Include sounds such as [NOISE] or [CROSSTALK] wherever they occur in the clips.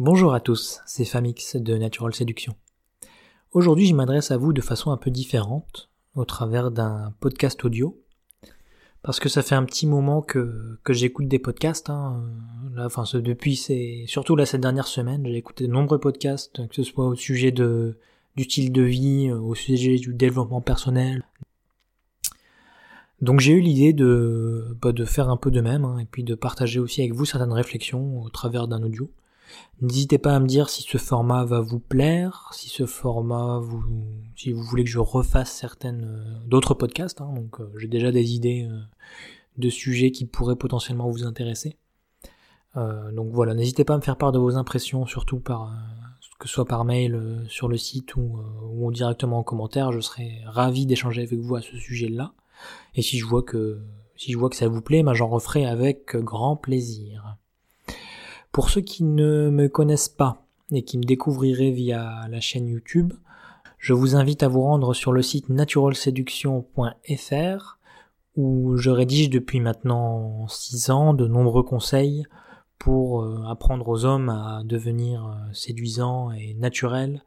Bonjour à tous, c'est Famix de Natural Séduction. Aujourd'hui, je m'adresse à vous de façon un peu différente, au travers d'un podcast audio, parce que ça fait un petit moment que, que j'écoute des podcasts. Hein. Là, enfin, depuis, c'est surtout là cette dernière semaine, j'ai écouté de nombreux podcasts, que ce soit au sujet de du style de vie, au sujet du développement personnel. Donc j'ai eu l'idée de, bah, de faire un peu de même, hein, et puis de partager aussi avec vous certaines réflexions au travers d'un audio. N'hésitez pas à me dire si ce format va vous plaire, si ce format vous, si vous voulez que je refasse certaines euh, d'autres podcasts. Hein, donc euh, j'ai déjà des idées euh, de sujets qui pourraient potentiellement vous intéresser. donc voilà, n'hésitez pas à me faire part de vos impressions, surtout par que ce soit par mail sur le site ou, directement en commentaire. Je serais ravi d'échanger avec vous à ce sujet-là. Et si je vois que si je vois que ça vous plaît, ben j'en referai avec grand plaisir. Pour ceux qui ne me connaissent pas et qui me découvriraient via la chaîne YouTube, je vous invite à vous rendre sur le site naturalseduction.fr où je rédige depuis maintenant 6 ans de nombreux conseils pour euh, apprendre aux hommes à devenir euh, séduisants et naturels,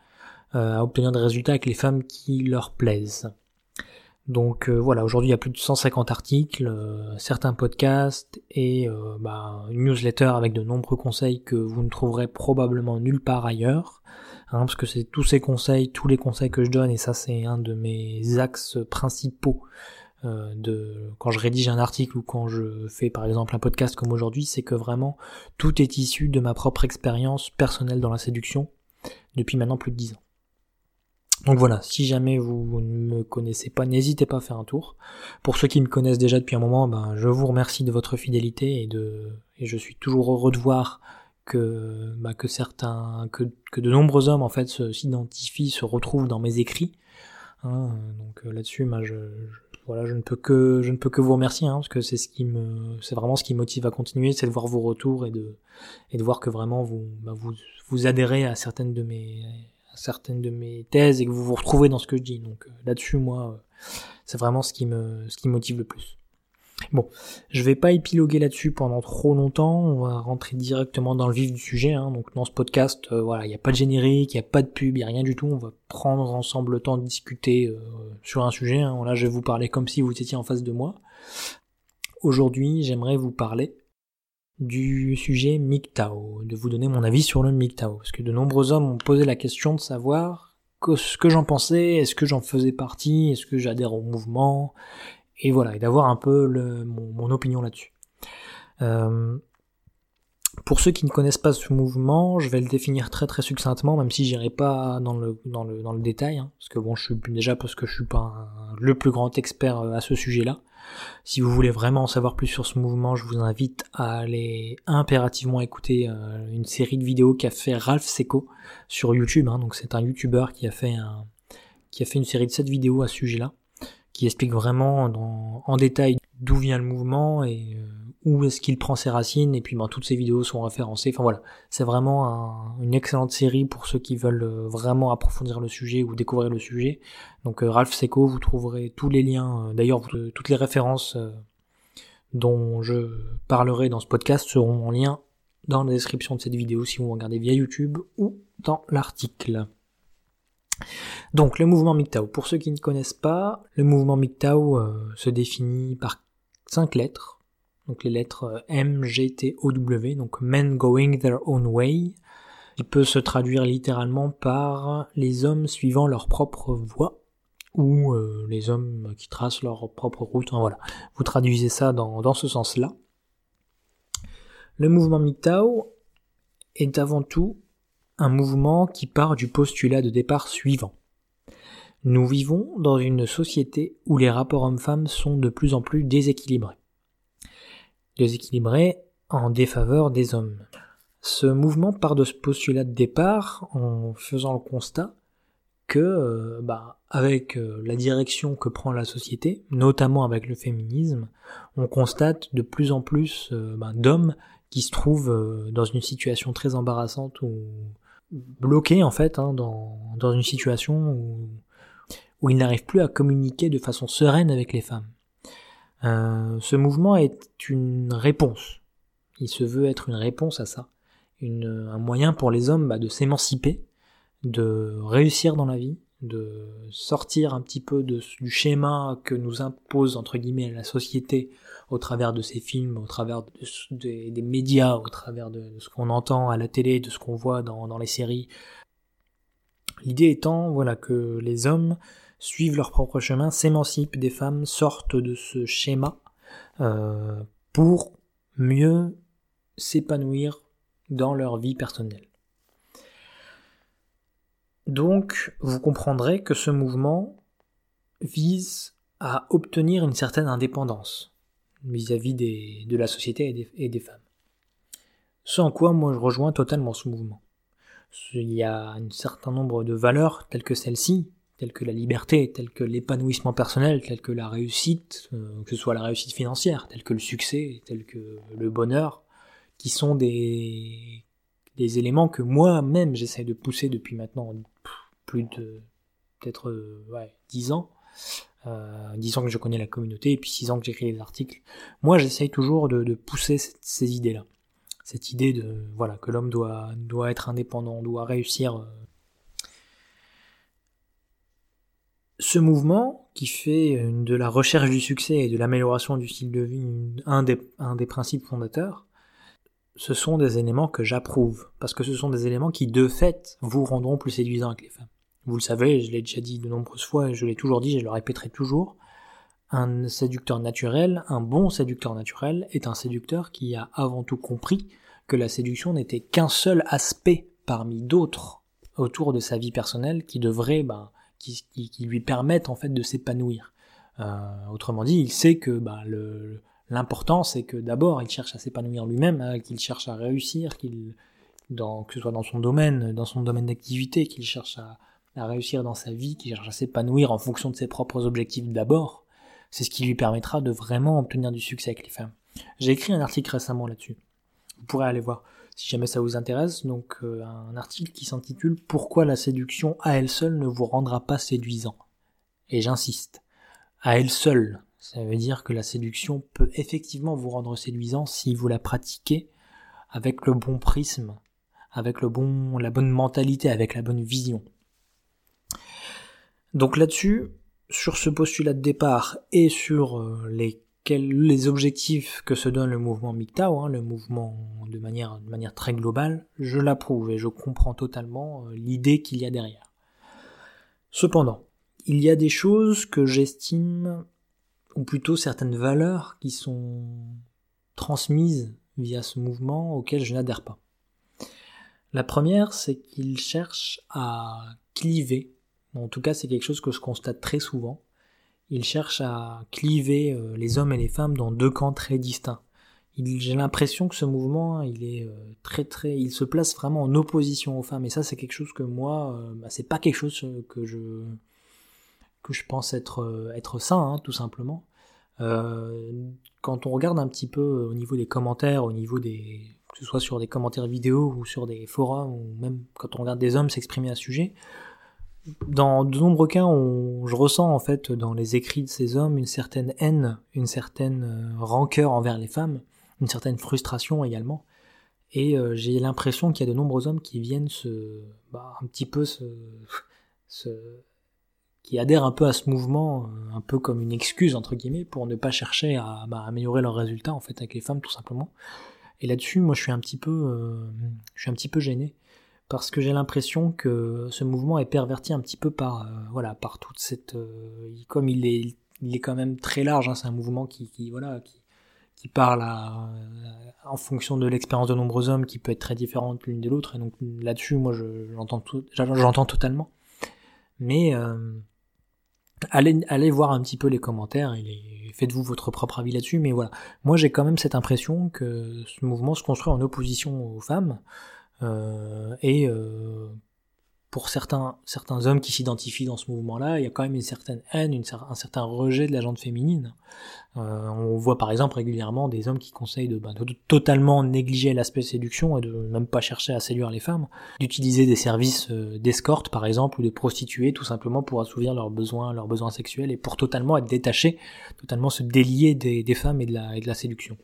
euh, à obtenir des résultats avec les femmes qui leur plaisent. Donc euh, voilà, aujourd'hui il y a plus de 150 articles, euh, certains podcasts et euh, bah, une newsletter avec de nombreux conseils que vous ne trouverez probablement nulle part ailleurs. Hein, parce que c'est tous ces conseils, tous les conseils que je donne, et ça c'est un de mes axes principaux de quand je rédige un article ou quand je fais par exemple un podcast comme aujourd'hui, c'est que vraiment tout est issu de ma propre expérience personnelle dans la séduction depuis maintenant plus de 10 ans. Donc voilà, si jamais vous ne me connaissez pas, n'hésitez pas à faire un tour. Pour ceux qui me connaissent déjà depuis un moment, ben, je vous remercie de votre fidélité et de et je suis toujours heureux de voir que bah, que certains que, de nombreux hommes en fait s'identifient, se retrouvent dans mes écrits. Hein, donc euh, là-dessus, bah, je, voilà, je ne peux que je ne peux que vous remercier hein, parce que c'est ce qui me c'est vraiment ce qui motive à continuer, c'est de voir vos retours et de voir que vraiment bah, vous vous adhérez à certaines de mes certaines de mes thèses et que vous vous retrouvez dans ce que je dis. Donc euh, là-dessus, moi, euh, c'est vraiment ce qui me, motive le plus. Bon, je vais pas épiloguer là-dessus pendant trop longtemps. On va rentrer directement dans le vif du sujet. Hein. Donc dans ce podcast, euh, voilà, il n'y a pas de générique, il n'y a pas de pub, il n'y a rien du tout. On va prendre ensemble le temps de discuter sur un sujet. Hein. Là, je vais vous parler comme si vous étiez en face de moi. Aujourd'hui, j'aimerais vous parler du sujet MGTOW, de vous donner mon avis sur le MGTOW, parce que de nombreux hommes ont posé la question de savoir ce que j'en pensais, est-ce que j'en faisais partie, est-ce que j'adhère au mouvement, et voilà, et d'avoir un peu mon, opinion là-dessus. Euh, pour ceux qui ne connaissent pas ce mouvement, je vais le définir très très succinctement, même si j'irai pas dans le, dans le, dans le détail, hein, parce que bon, je suis déjà parce que je suis pas le plus grand expert à ce sujet-là. Si vous voulez vraiment en savoir plus sur ce mouvement, je vous invite à aller impérativement écouter euh, une série de vidéos qu'a fait Ralph Seco sur YouTube. Hein. c'est un YouTuber qui a fait un, qui a fait une série de 7 vidéos à ce sujet-là, qui explique vraiment en détail d'où vient le mouvement et euh, où est-ce qu'il prend ses racines, et puis ben, toutes ces vidéos sont référencées. Enfin voilà, c'est vraiment une excellente série pour ceux qui veulent euh, vraiment approfondir le sujet ou découvrir le sujet. Donc euh, Ralph Seco, vous trouverez tous les liens, d'ailleurs toutes les références dont je parlerai dans ce podcast seront en lien dans la description de cette vidéo si vous regardez via YouTube ou dans l'article. Donc le mouvement MGTOW, pour ceux qui ne connaissent pas, le mouvement MGTOW se définit par cinq lettres, donc les lettres euh, M, G, T, O, W, donc Men Going Their Own Way. Il peut se traduire littéralement par les hommes suivant leur propre voie ou euh, les hommes qui tracent leur propre route. voilà, vous traduisez ça dans, dans ce sens-là. Le mouvement MGTOW est avant tout un mouvement qui part du postulat de départ suivant. Nous vivons dans une société où les rapports hommes-femmes sont de plus en plus déséquilibrés. Déséquilibrés en défaveur des hommes. Ce mouvement part de ce postulat de départ en faisant le constat que, euh, bah, avec euh, la direction que prend la société, notamment avec le féminisme, on constate de plus en plus euh, bah, d'hommes qui se trouvent dans une situation très embarrassante ou bloqués en fait hein, dans, une situation où où il n'arrive plus à communiquer de façon sereine avec les femmes. Euh, ce mouvement est une réponse. Il se veut être une réponse à ça. un moyen pour les hommes bah, de s'émanciper, de réussir dans la vie, de sortir un petit peu du schéma que nous impose entre guillemets la société au travers de ces films, au travers des médias, au travers de, ce qu'on entend à la télé, de ce qu'on voit dans, les séries. L'idée étant voilà que les hommes suivent leur propre chemin, s'émancipent des femmes, sortent de ce schéma euh, pour mieux s'épanouir dans leur vie personnelle. Donc, vous comprendrez que ce mouvement vise à obtenir une certaine indépendance vis-à-vis de la société et des, femmes. Ce en quoi moi je rejoins totalement ce mouvement. Il y a un certain nombre de valeurs telles que celle-ci, telles que la liberté, telles que l'épanouissement personnel, telles que la réussite, euh, que ce soit la réussite financière, telles que le succès, telles que le bonheur, qui sont des, éléments que moi-même j'essaie de pousser depuis maintenant plus de peut-être euh, ouais, 10 ans. Euh, 10 ans que je connais la communauté et puis 6 ans que j'écris des articles. Moi j'essaye toujours de, pousser ces idées-là. Cette idée de voilà que l'homme doit, doit être indépendant, doit réussir. Euh. Ce mouvement qui fait de la recherche du succès et de l'amélioration du style de vie un des, principes fondateurs, ce sont des éléments que j'approuve, parce que ce sont des éléments qui, de fait, vous rendront plus séduisants avec les femmes. Vous le savez, je l'ai déjà dit de nombreuses fois, je l'ai toujours dit, je le répéterai toujours, un séducteur naturel, un bon séducteur naturel, est un séducteur qui a avant tout compris que la séduction n'était qu'un seul aspect parmi d'autres autour de sa vie personnelle qui devrait, ben, qui, lui permettent en fait de s'épanouir. Euh, autrement dit, il sait que le, L'important, c'est que d'abord, il cherche à s'épanouir lui-même, hein, qu'il cherche à réussir, qu'il, que ce soit dans son domaine, dans son domaine d'activité, qu'il cherche à, réussir dans sa vie, qu'il cherche à s'épanouir en fonction de ses propres objectifs d'abord. C'est ce qui lui permettra de vraiment obtenir du succès avec les femmes. J'ai écrit un article récemment là-dessus. Vous pourrez aller voir si jamais ça vous intéresse. Donc euh, un article qui s'intitule Pourquoi la séduction à elle seule ne vous rendra pas séduisant? Et j'insiste, à elle seule, ça veut dire que la séduction peut effectivement vous rendre séduisant si vous la pratiquez avec le bon prisme, avec le bon, la bonne mentalité, avec la bonne vision. Donc là-dessus, sur ce postulat de départ et sur euh, les, objectifs que se donne le mouvement MGTOW, hein, le mouvement de manière, de manière très globale, je l'approuve et je comprends totalement euh, l'idée qu'il y a derrière. Cependant, il y a des choses que j'estime ou plutôt certaines valeurs qui sont transmises via ce mouvement auquel je n'adhère pas. La première, c'est qu'il cherche à cliver, en tout cas c'est quelque chose que je constate très souvent, il cherche à cliver euh, les hommes et les femmes dans deux camps très distincts. J'ai l'impression que ce mouvement, il est euh, très très, il se place vraiment en opposition aux femmes et ça c'est quelque chose que moi, euh, bah, c'est pas quelque chose que je que je pense être, être sain, hein, tout simplement. Quand on regarde un petit peu au niveau des commentaires, au niveau des, que ce soit sur des commentaires vidéo ou sur des forums, ou même quand on regarde des hommes s'exprimer à ce sujet, dans de nombreux cas, je ressens en fait dans les écrits de ces hommes une certaine haine, une certaine euh, rancœur envers les femmes, une certaine frustration également. Et j'ai l'impression qu'il y a de nombreux hommes qui viennent se, bah, un petit peu [LAUGHS] se, qui adhèrent un peu à ce mouvement, euh, un peu comme une excuse entre guillemets pour ne pas chercher à bah, améliorer leurs résultats en fait avec les femmes tout simplement. Et là-dessus, moi, je suis un petit peu, euh, je suis un petit peu gêné parce que j'ai l'impression que ce mouvement est perverti un petit peu par, euh, voilà, par toute cette, comme il est, il est quand même très large. Hein, c'est un mouvement qui, voilà, qui, qui parle à, en fonction de l'expérience de nombreux hommes, qui peut être très différente l'une de l'autre. Et donc là-dessus, moi, j'entends totalement. Mais allez, allez voir un petit peu les commentaires et faites-vous votre propre avis là-dessus. Mais voilà, moi j'ai quand même cette impression que ce mouvement se construit en opposition aux femmes. Euh, et euh, pour certains, certains hommes qui s'identifient dans ce mouvement-là, il y a quand même une certaine haine, un certain rejet de la gente féminine. Euh, on voit par exemple régulièrement des hommes qui conseillent de, bah, de totalement négliger l'aspect séduction et de même pas chercher à séduire les femmes, d'utiliser des services d'escorte par exemple ou de prostituées tout simplement pour assouvir leurs besoins, leurs besoins sexuels et pour totalement être détachés, totalement se délier des, femmes et de la séduction.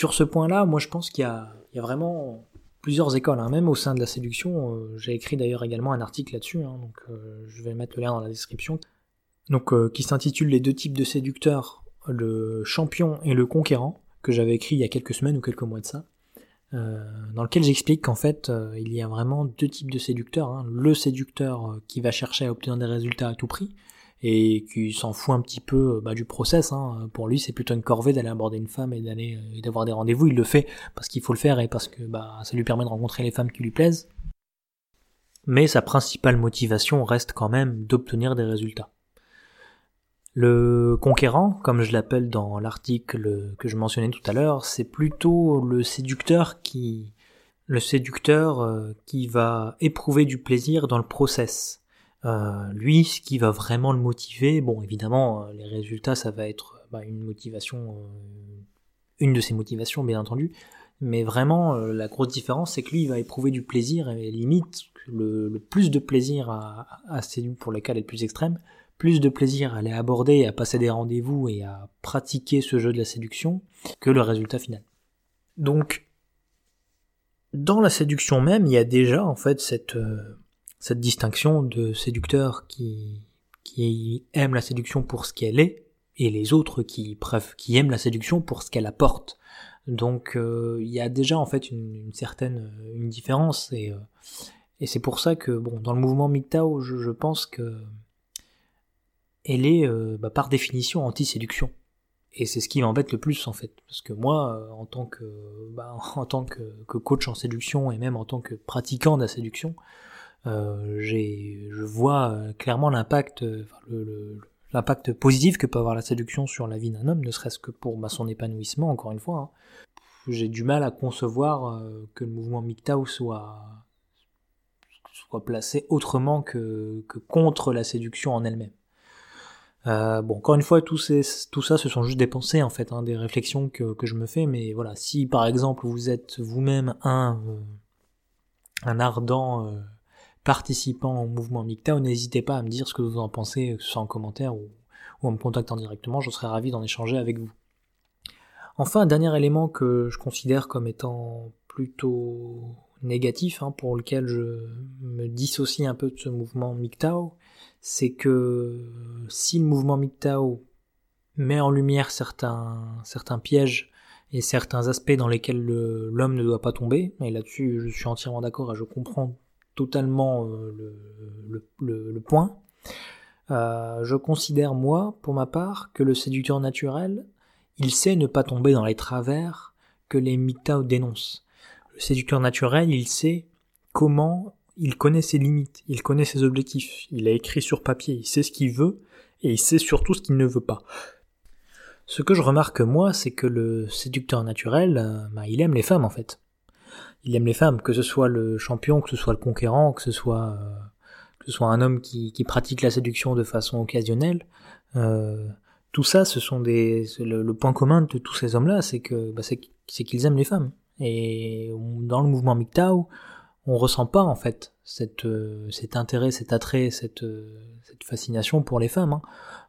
Sur ce point-là, moi je pense qu'il y a, vraiment plusieurs écoles, hein. même au sein de la séduction. Euh, j'ai écrit d'ailleurs également un article là-dessus, hein, euh, je vais mettre le lien dans la description. Donc euh, qui s'intitule Les deux types de séducteurs, le champion et le conquérant, que j'avais écrit il y a quelques semaines ou quelques mois de ça. dans lequel j'explique qu'en fait il y a vraiment deux types de séducteurs. Hein. Le séducteur qui va chercher à obtenir des résultats à tout prix, et qui s'en fout un petit peu bah, du process. Hein. Pour lui, c'est plutôt une corvée d'aller aborder une femme et d'aller euh, d'avoir des rendez-vous. Il le fait parce qu'il faut le faire et parce que bah, ça lui permet de rencontrer les femmes qui lui plaisent. Mais sa principale motivation reste quand même d'obtenir des résultats. Le conquérant, comme je l'appelle dans l'article que je mentionnais tout à l'heure, c'est plutôt le séducteur qui le séducteur euh, qui va éprouver du plaisir dans le process euh, lui, ce qui va vraiment le motiver, bon, évidemment, euh, les résultats, ça va être bah, une motivation, euh, une de ses motivations, bien entendu. Mais vraiment, la grosse différence, c'est que lui, il va éprouver du plaisir et limite le, plus de plaisir à, séduire pour les cas les plus extrêmes, plus de plaisir à aller aborder, à passer des rendez-vous et à pratiquer ce jeu de la séduction que le résultat final. Donc, dans la séduction même, il y a déjà en fait cette cette distinction de séducteurs qui, qui aiment la séduction pour ce qu'elle est, et les autres qui, qui aiment la séduction pour ce qu'elle apporte. Donc euh, il y a déjà en fait une, certaine une différence et, euh, et c'est pour ça que bon dans le mouvement MGTOW je, je pense que elle est euh, bah, par définition anti-séduction et c'est ce qui m'embête le plus en fait parce que moi en tant que bah, [LAUGHS] en tant que, coach en séduction et même en tant que pratiquant de la séduction euh, je vois euh, clairement l'impact, euh, l'impact positif que peut avoir la séduction sur la vie d'un homme, ne serait-ce que pour bah, son épanouissement, encore une fois. Hein. J'ai du mal à concevoir que le mouvement MGTOW soit, placé autrement que, contre la séduction en elle-même. Euh, bon, encore une fois, tout, ça, ce sont juste des pensées, en fait, hein, des réflexions que, je me fais, mais voilà, si par exemple vous êtes vous-même un ardent participant au mouvement MGTOW, n'hésitez pas à me dire ce que vous en pensez, que soit en commentaire ou, en me contactant directement, je serais ravi d'en échanger avec vous. Enfin, un dernier élément que je considère comme étant plutôt négatif, hein, pour lequel je me dissocie un peu de ce mouvement MGTOW, c'est que si le mouvement MGTOW met en lumière certains pièges et certains aspects dans lesquels l'homme ne doit pas tomber, et là-dessus je suis entièrement d'accord et je comprends totalement euh, le, point. Euh, je considère, moi, pour ma part, que le séducteur naturel, il sait ne pas tomber dans les travers que les MGTOW dénoncent. Le séducteur naturel, il sait comment, il connaît ses limites, il connaît ses objectifs, il a écrit sur papier, il sait ce qu'il veut, et il sait surtout ce qu'il ne veut pas. Ce que je remarque moi, c'est que le séducteur naturel, euh, bah, il aime les femmes en fait il aime les femmes, que ce soit le champion, que ce soit le conquérant, que ce soit euh, que ce soit un homme qui, pratique la séduction de façon occasionnelle. Euh, tout ça, ce sont des le, point commun de tous ces hommes-là, c'est que bah, c'est qu'ils aiment les femmes. Et dans le mouvement MGTOW, on ressent pas en fait cette, euh, cet intérêt, cet attrait, cette, cette fascination pour les femmes. Hein.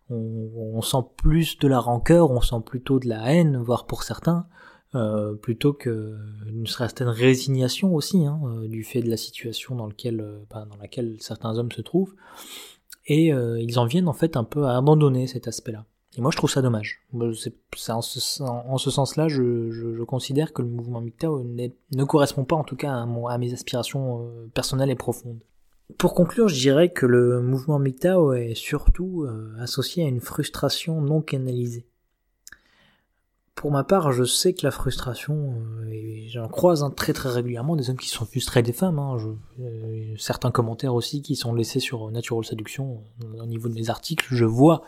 On, on, sent plus de la rancœur, on sent plutôt de la haine, voire pour certains, euh, plutôt que une certaine résignation aussi hein, euh, du fait de la situation dans, euh, ben, dans laquelle certains hommes se trouvent. Et ils en viennent en fait un peu à abandonner cet aspect-là. Et moi je trouve ça dommage. En ce, en ce sens-là, je, considère que le mouvement MGTOW ne correspond pas en tout cas à mes aspirations personnelles et profondes. Pour conclure, je dirais que le mouvement MGTOW est surtout associé à une frustration non canalisée. Pour ma part, je sais que la frustration, euh, j'en croise très très régulièrement des hommes qui sont frustrés des femmes. Hein, euh, certains commentaires aussi qui sont laissés sur Natural Seduction au niveau de mes articles, je vois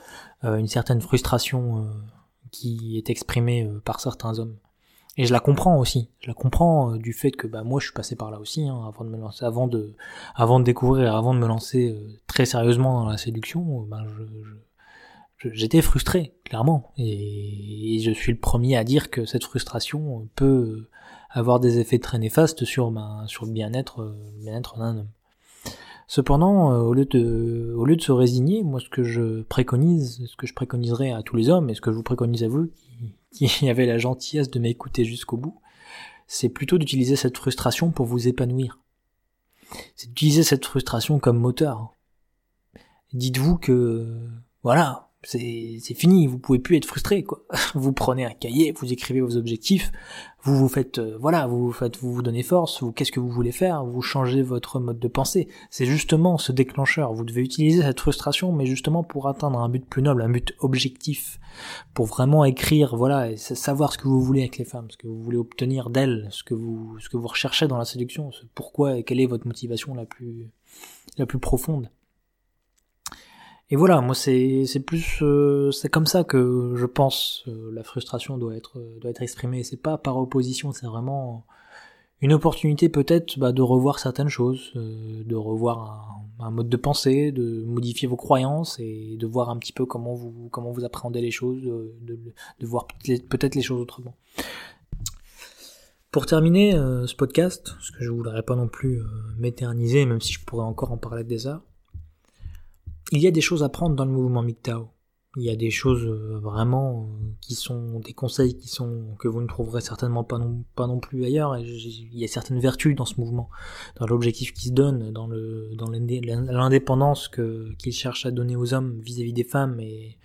euh, une certaine frustration qui est exprimée par certains hommes. Et je la comprends aussi. Je la comprends du fait que bah moi je suis passé par là aussi hein, avant de me lancer, avant de, découvrir, avant de me lancer très sérieusement dans la séduction. Je, je j'étais frustré, clairement. Et, je suis le premier à dire que cette frustration peut avoir des effets très néfastes sur, ma, sur le bien-être bien d'un homme. Cependant, euh, au lieu, de, au lieu de se résigner, moi ce que je préconise, ce que je préconiserais à tous les hommes, et ce que je vous préconise à vous qui avait la gentillesse de m'écouter jusqu'au bout, c'est plutôt d'utiliser cette frustration pour vous épanouir. C'est d'utiliser cette frustration comme moteur. Dites-vous que, voilà, c'est fini, vous pouvez plus être frustré quoi. [LAUGHS] Vous prenez un cahier, vous écrivez vos objectifs, vous vous faites euh, voilà, vous vous faites vous vous donnez force, vous qu'est-ce que vous voulez faire, vous changez votre mode de pensée. C'est justement ce déclencheur, vous devez utiliser cette frustration mais justement pour atteindre un but plus noble, un but objectif pour vraiment écrire voilà et savoir ce que vous voulez avec les femmes, ce que vous voulez obtenir d'elles, ce que vous ce que vous recherchez dans la séduction, pourquoi et quelle est votre motivation la plus la plus profonde. Et voilà, moi c'est plus euh, c'est comme ça que je pense euh, la frustration doit être doit être exprimée. C'est pas par opposition, c'est vraiment une opportunité peut-être bah, de revoir certaines choses, euh, de revoir un, mode de pensée, de modifier vos croyances et de voir un petit peu comment vous comment vous appréhendez les choses, de, de, voir peut-être les choses autrement. Pour terminer ce podcast, parce que je voudrais pas non plus m'éterniser, même si je pourrais encore en parler des heures il y a des choses à prendre dans le mouvement MGTOW. Il y a des choses euh, vraiment euh, qui sont des conseils qui sont que vous ne trouverez certainement pas non, pas non plus ailleurs. il y a certaines vertus dans ce mouvement, dans l'objectif qui se donne, dans l'indépendance que qu'il cherche à donner aux hommes vis-à-vis des femmes et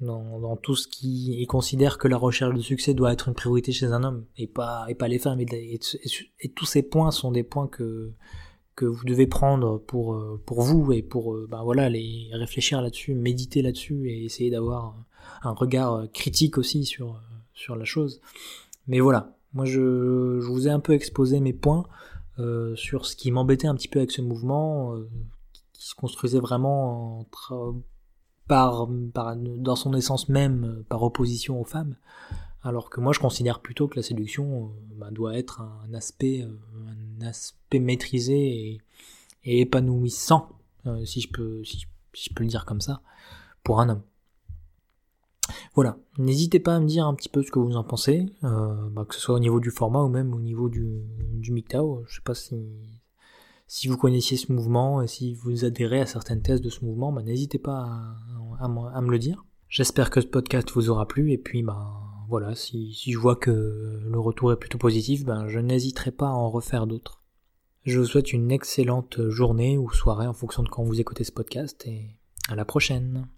dans, dans, tout ce qui et considère que la recherche de succès doit être une priorité chez un homme et pas et pas les femmes et tous ces points sont des points que que vous devez prendre pour euh, pour vous et pour euh, ben voilà les réfléchir là-dessus, méditer là-dessus et essayer d'avoir un regard euh, critique aussi sur sur la chose. Mais voilà, moi je, je vous ai un peu exposé mes points euh, sur ce qui m'embêtait un petit peu avec ce mouvement qui se construisait vraiment par, par dans son essence même par opposition aux femmes. Alors que moi je considère plutôt que la séduction ben, doit être un aspect aspect maîtrisé et, épanouissant, euh, si, je peux, le dire comme ça, pour un homme. Voilà, n'hésitez pas à me dire un petit peu ce que vous en pensez, euh, bah, que ce soit au niveau du format ou même au niveau du, du MGTOW. Je sais pas si, si vous connaissiez ce mouvement et si vous adhérez à certaines thèses de ce mouvement, bah, n'hésitez pas à, me le dire. J'espère que ce podcast vous aura plu et puis bah, voilà, si, je vois que le retour est plutôt positif, ben je n'hésiterai pas à en refaire d'autres. Je vous souhaite une excellente journée ou soirée en fonction de quand vous écoutez ce podcast et à la prochaine.